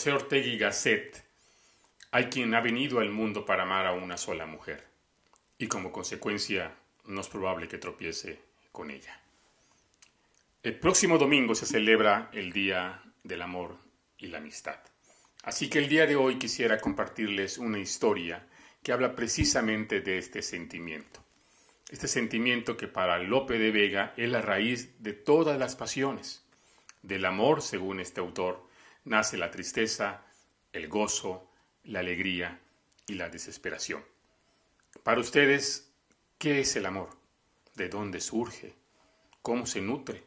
José Ortega Gasset, hay quien ha venido al mundo para amar a una sola mujer y como consecuencia no es probable que tropiece con ella. El próximo domingo se celebra el Día del Amor y la Amistad. Así que el día de hoy quisiera compartirles una historia que habla precisamente de este sentimiento. Este sentimiento que para Lope de Vega es la raíz de todas las pasiones. Del amor, según este autor, nace la tristeza, el gozo, la alegría y la desesperación. Para ustedes, ¿qué es el amor? ¿De dónde surge? ¿Cómo se nutre?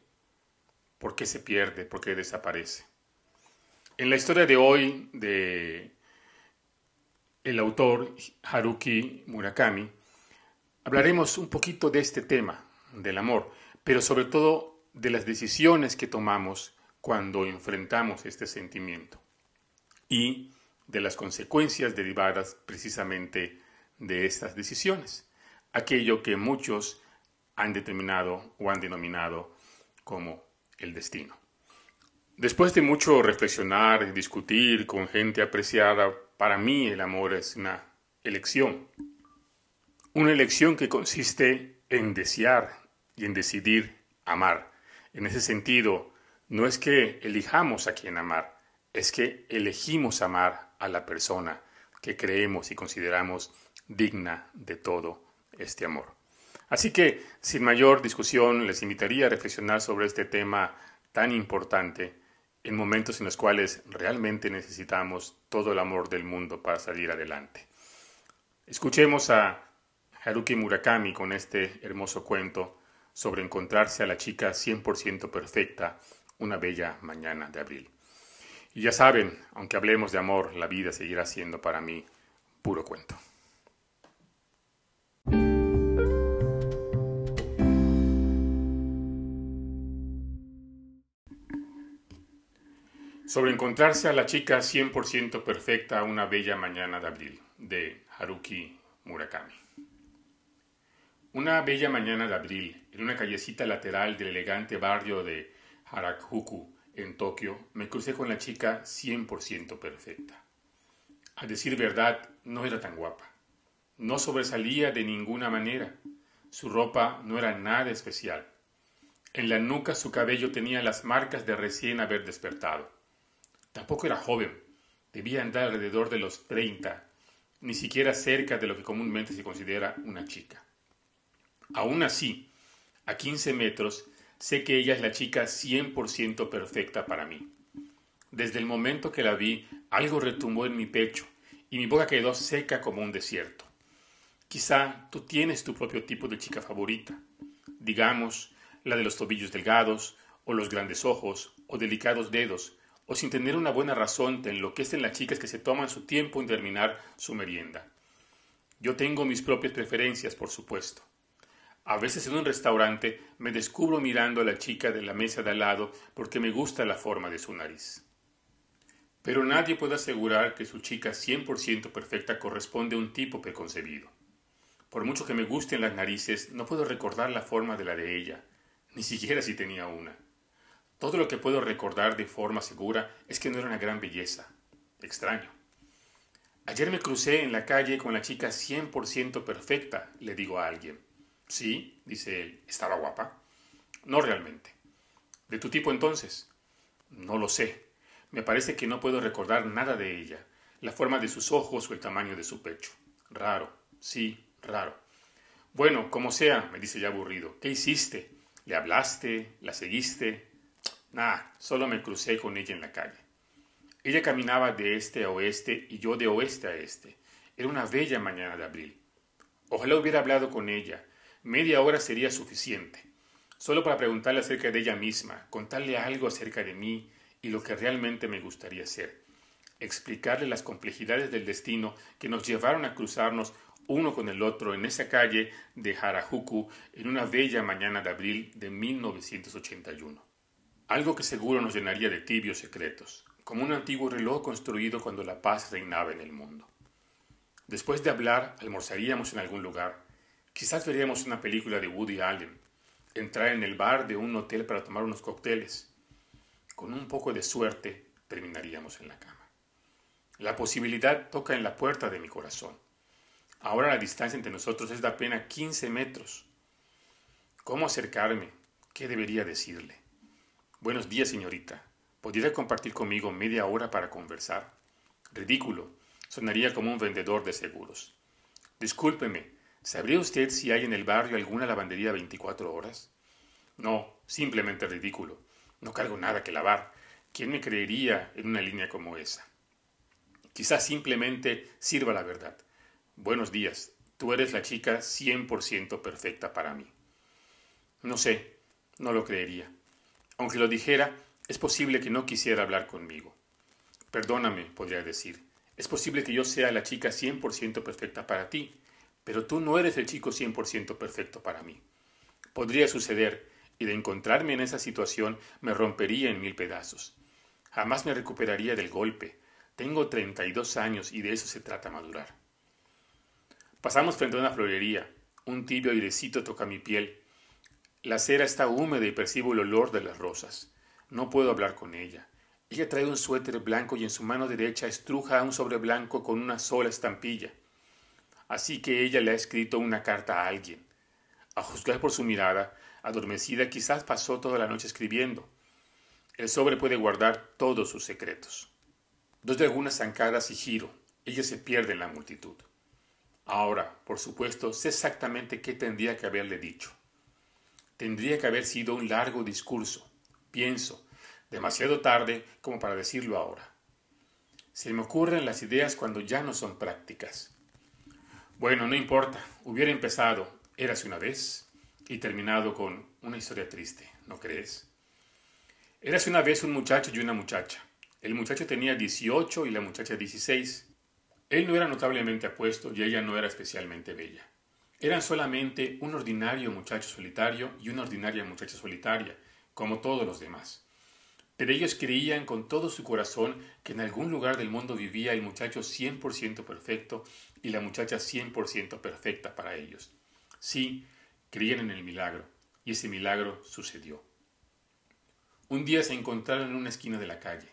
¿Por qué se pierde? ¿Por qué desaparece? En la historia de hoy de el autor Haruki Murakami, hablaremos un poquito de este tema, del amor, pero sobre todo de las decisiones que tomamos cuando enfrentamos este sentimiento y de las consecuencias derivadas precisamente de estas decisiones, aquello que muchos han determinado o han denominado como el destino. Después de mucho reflexionar y discutir con gente apreciada, para mí el amor es una elección. Una elección que consiste en desear y en decidir amar. En ese sentido, no es que elijamos a quien amar, es que elegimos amar a la persona que creemos y consideramos digna de todo este amor. Así que, sin mayor discusión, les invitaría a reflexionar sobre este tema tan importante en momentos en los cuales realmente necesitamos todo el amor del mundo para salir adelante. Escuchemos a Haruki Murakami con este hermoso cuento sobre encontrarse a la chica 100% perfecta una bella mañana de abril. Y ya saben, aunque hablemos de amor, la vida seguirá siendo para mí puro cuento. Sobre encontrarse a la chica 100% perfecta una bella mañana de abril, de Haruki Murakami. Una bella mañana de abril, en una callecita lateral del elegante barrio de Harajuku, en Tokio, me crucé con la chica 100% perfecta. A decir verdad, no era tan guapa. No sobresalía de ninguna manera. Su ropa no era nada especial. En la nuca su cabello tenía las marcas de recién haber despertado. Tampoco era joven. Debía andar alrededor de los treinta, ni siquiera cerca de lo que comúnmente se considera una chica. Aún así, a quince metros, sé que ella es la chica cien por ciento perfecta para mí. Desde el momento que la vi, algo retumbó en mi pecho y mi boca quedó seca como un desierto. Quizá tú tienes tu propio tipo de chica favorita, digamos, la de los tobillos delgados, o los grandes ojos, o delicados dedos, o sin tener una buena razón te enloquecen las chicas que se toman su tiempo en terminar su merienda. Yo tengo mis propias preferencias, por supuesto. A veces en un restaurante me descubro mirando a la chica de la mesa de al lado porque me gusta la forma de su nariz. Pero nadie puede asegurar que su chica 100% perfecta corresponde a un tipo preconcebido. Por mucho que me gusten las narices, no puedo recordar la forma de la de ella, ni siquiera si tenía una. Todo lo que puedo recordar de forma segura es que no era una gran belleza. Extraño. Ayer me crucé en la calle con la chica 100% perfecta, le digo a alguien. Sí, dice él. ¿Estaba guapa? No realmente. ¿De tu tipo entonces? No lo sé. Me parece que no puedo recordar nada de ella. La forma de sus ojos o el tamaño de su pecho. Raro. Sí, raro. Bueno, como sea, me dice ya aburrido. ¿Qué hiciste? ¿Le hablaste? ¿La seguiste? Nah, solo me crucé con ella en la calle. Ella caminaba de este a oeste y yo de oeste a este. Era una bella mañana de abril. Ojalá hubiera hablado con ella. Media hora sería suficiente. Solo para preguntarle acerca de ella misma, contarle algo acerca de mí y lo que realmente me gustaría ser. Explicarle las complejidades del destino que nos llevaron a cruzarnos uno con el otro en esa calle de Harajuku en una bella mañana de abril de 1981 algo que seguro nos llenaría de tibios secretos, como un antiguo reloj construido cuando la paz reinaba en el mundo. Después de hablar, almorzaríamos en algún lugar, quizás veríamos una película de Woody Allen, entrar en el bar de un hotel para tomar unos cócteles. Con un poco de suerte, terminaríamos en la cama. La posibilidad toca en la puerta de mi corazón. Ahora la distancia entre nosotros es de apenas 15 metros. ¿Cómo acercarme? ¿Qué debería decirle? Buenos días, señorita. ¿Podría compartir conmigo media hora para conversar? Ridículo. Sonaría como un vendedor de seguros. Discúlpeme, ¿sabría usted si hay en el barrio alguna lavandería 24 horas? No, simplemente ridículo. No cargo nada que lavar. ¿Quién me creería en una línea como esa? Quizás simplemente sirva la verdad. Buenos días. Tú eres la chica 100% perfecta para mí. No sé, no lo creería. Aunque lo dijera, es posible que no quisiera hablar conmigo. Perdóname, podría decir. Es posible que yo sea la chica 100% perfecta para ti, pero tú no eres el chico 100% perfecto para mí. Podría suceder, y de encontrarme en esa situación me rompería en mil pedazos. Jamás me recuperaría del golpe. Tengo 32 años y de eso se trata madurar. Pasamos frente a una florería. Un tibio airecito toca mi piel la cera está húmeda y percibo el olor de las rosas. No puedo hablar con ella. Ella trae un suéter blanco y en su mano derecha estruja un sobre blanco con una sola estampilla. Así que ella le ha escrito una carta a alguien. A juzgar por su mirada, adormecida quizás pasó toda la noche escribiendo. El sobre puede guardar todos sus secretos. Dos de algunas zancadas y giro. Ella se pierde en la multitud. Ahora, por supuesto, sé exactamente qué tendría que haberle dicho. Tendría que haber sido un largo discurso, pienso, demasiado tarde como para decirlo ahora. Se me ocurren las ideas cuando ya no son prácticas. Bueno, no importa, hubiera empezado, érase una vez, y terminado con una historia triste, ¿no crees? Érase una vez un muchacho y una muchacha. El muchacho tenía 18 y la muchacha 16. Él no era notablemente apuesto y ella no era especialmente bella. Eran solamente un ordinario muchacho solitario y una ordinaria muchacha solitaria, como todos los demás. Pero ellos creían con todo su corazón que en algún lugar del mundo vivía el muchacho 100% perfecto y la muchacha 100% perfecta para ellos. Sí, creían en el milagro, y ese milagro sucedió. Un día se encontraron en una esquina de la calle.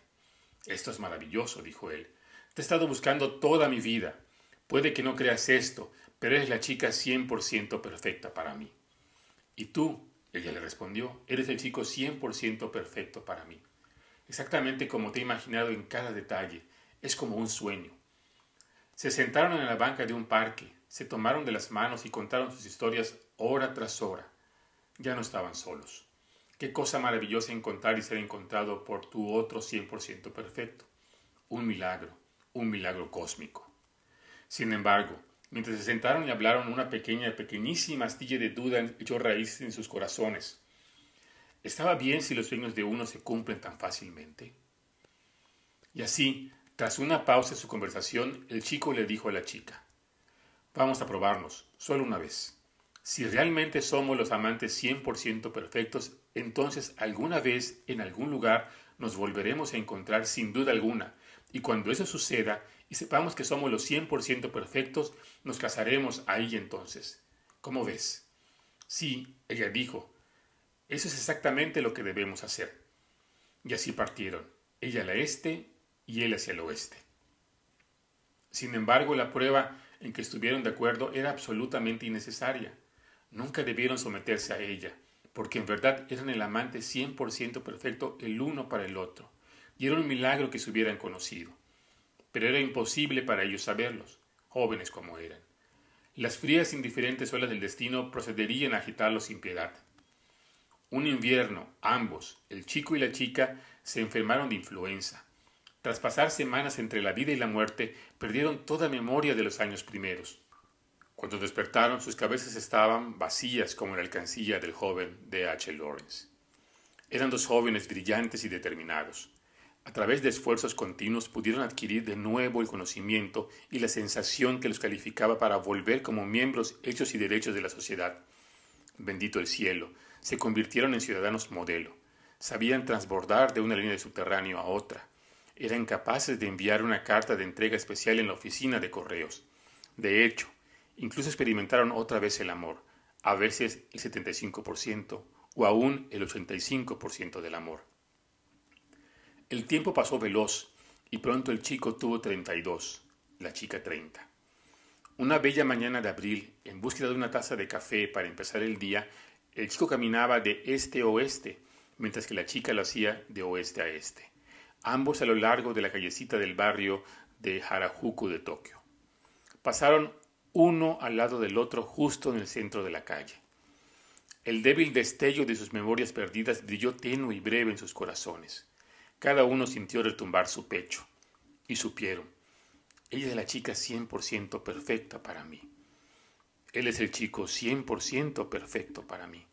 Esto es maravilloso, dijo él. Te he estado buscando toda mi vida. Puede que no creas esto, pero eres la chica 100% perfecta para mí. Y tú, ella le respondió, eres el chico 100% perfecto para mí. Exactamente como te he imaginado en cada detalle, es como un sueño. Se sentaron en la banca de un parque, se tomaron de las manos y contaron sus historias hora tras hora. Ya no estaban solos. Qué cosa maravillosa encontrar y ser encontrado por tu otro 100% perfecto. Un milagro, un milagro cósmico. Sin embargo, Mientras se sentaron y hablaron, una pequeña, pequeñísima astilla de duda echó raíces en sus corazones. ¿Estaba bien si los sueños de uno se cumplen tan fácilmente? Y así, tras una pausa en su conversación, el chico le dijo a la chica, Vamos a probarnos, solo una vez. Si realmente somos los amantes 100% perfectos, entonces alguna vez, en algún lugar, nos volveremos a encontrar sin duda alguna, y cuando eso suceda y sepamos que somos los 100% perfectos, nos casaremos ahí entonces. ¿Cómo ves? Sí, ella dijo, eso es exactamente lo que debemos hacer. Y así partieron, ella al este y él hacia el oeste. Sin embargo, la prueba en que estuvieron de acuerdo era absolutamente innecesaria. Nunca debieron someterse a ella, porque en verdad eran el amante 100% perfecto el uno para el otro y era un milagro que se hubieran conocido. Pero era imposible para ellos saberlos, jóvenes como eran. Las frías e indiferentes olas del destino procederían a agitarlos sin piedad. Un invierno, ambos, el chico y la chica, se enfermaron de influenza. Tras pasar semanas entre la vida y la muerte, perdieron toda memoria de los años primeros. Cuando despertaron, sus cabezas estaban vacías como la alcancilla del joven de H. Lawrence. Eran dos jóvenes brillantes y determinados. A través de esfuerzos continuos pudieron adquirir de nuevo el conocimiento y la sensación que los calificaba para volver como miembros hechos y derechos de la sociedad. Bendito el cielo, se convirtieron en ciudadanos modelo. Sabían transbordar de una línea de subterráneo a otra. Eran capaces de enviar una carta de entrega especial en la oficina de correos. De hecho, incluso experimentaron otra vez el amor, a veces el 75% o aún el 85% del amor. El tiempo pasó veloz y pronto el chico tuvo 32, la chica 30. Una bella mañana de abril, en búsqueda de una taza de café para empezar el día, el chico caminaba de este a oeste, mientras que la chica lo hacía de oeste a este, ambos a lo largo de la callecita del barrio de Harajuku de Tokio. Pasaron uno al lado del otro justo en el centro de la calle. El débil destello de sus memorias perdidas brilló tenue y breve en sus corazones. Cada uno sintió retumbar su pecho y supieron, ella es la chica 100% perfecta para mí. Él es el chico 100% perfecto para mí.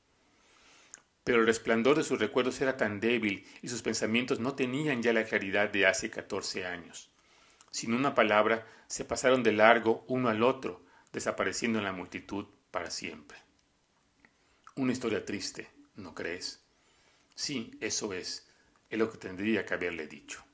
Pero el resplandor de sus recuerdos era tan débil y sus pensamientos no tenían ya la claridad de hace 14 años. Sin una palabra, se pasaron de largo uno al otro, desapareciendo en la multitud para siempre. Una historia triste, ¿no crees? Sí, eso es, es lo que tendría que haberle dicho.